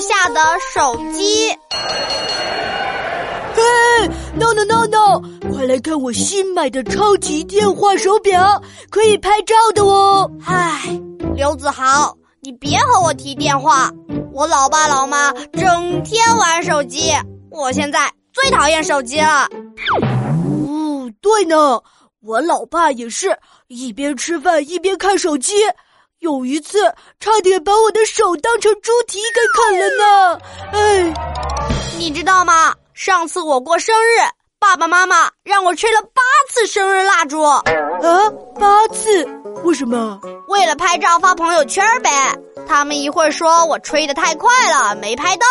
下的手机。嘿，闹闹闹闹，快来看我新买的超级电话手表，可以拍照的哦。唉，刘子豪，你别和我提电话，我老爸老妈整天玩手机，我现在最讨厌手机了。哦，对呢，我老爸也是一边吃饭一边看手机。有一次，差点把我的手当成猪蹄给啃了呢！哎，你知道吗？上次我过生日，爸爸妈妈让我吹了八次生日蜡烛。啊，八次？为什么？为了拍照发朋友圈呗。他们一会儿说我吹的太快了，没拍到；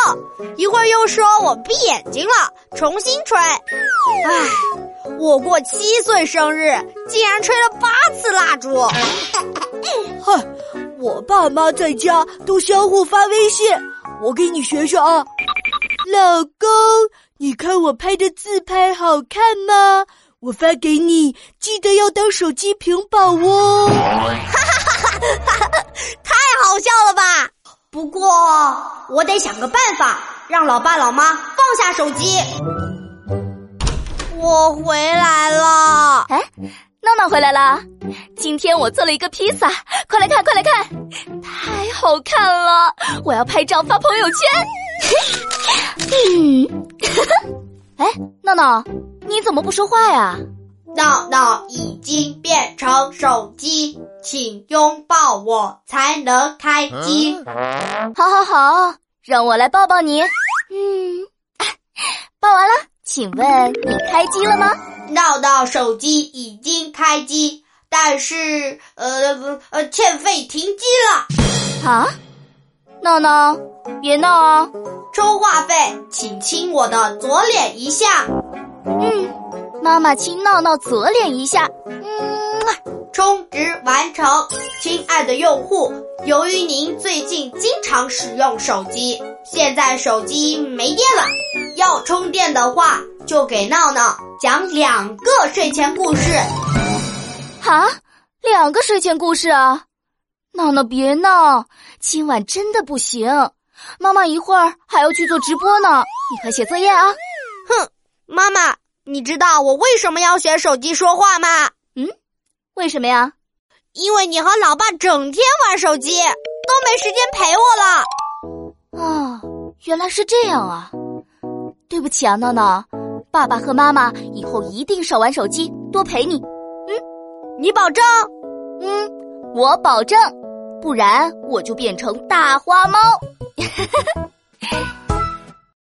一会儿又说我闭眼睛了，重新吹。唉，我过七岁生日，竟然吹了八次蜡烛。哼，我爸妈在家都相互发微信，我给你学学啊，老公，你看我拍的自拍好看吗？我发给你，记得要当手机屏保哦。哈哈哈哈哈！太好笑了吧？不过我得想个办法，让老爸老妈放下手机。我回来了，哎。回来了，今天我做了一个披萨，快来看，快来看，太好看了！我要拍照发朋友圈。嗯，哎，闹闹，你怎么不说话呀？闹闹已经变成手机，请拥抱我才能开机。好，好，好，让我来抱抱你。嗯，抱完了，请问你开机了吗？闹闹手机已经开机，但是呃呃欠费停机了。啊！闹闹，别闹啊！充话费，请亲我的左脸一下。嗯，妈妈亲闹闹左脸一下。嗯，充值完成，亲爱的用户，由于您最近经常使用手机，现在手机没电了，要充电的话。就给闹闹讲两个睡前故事，啊，两个睡前故事啊！闹闹别闹，今晚真的不行，妈妈一会儿还要去做直播呢，你快写作业啊！哼，妈妈，你知道我为什么要选手机说话吗？嗯，为什么呀？因为你和老爸整天玩手机，都没时间陪我了。啊，原来是这样啊！对不起啊，闹闹。爸爸和妈妈以后一定少玩手机多陪你。嗯你保证？嗯我保证不然我就变成大花猫。哈哈哈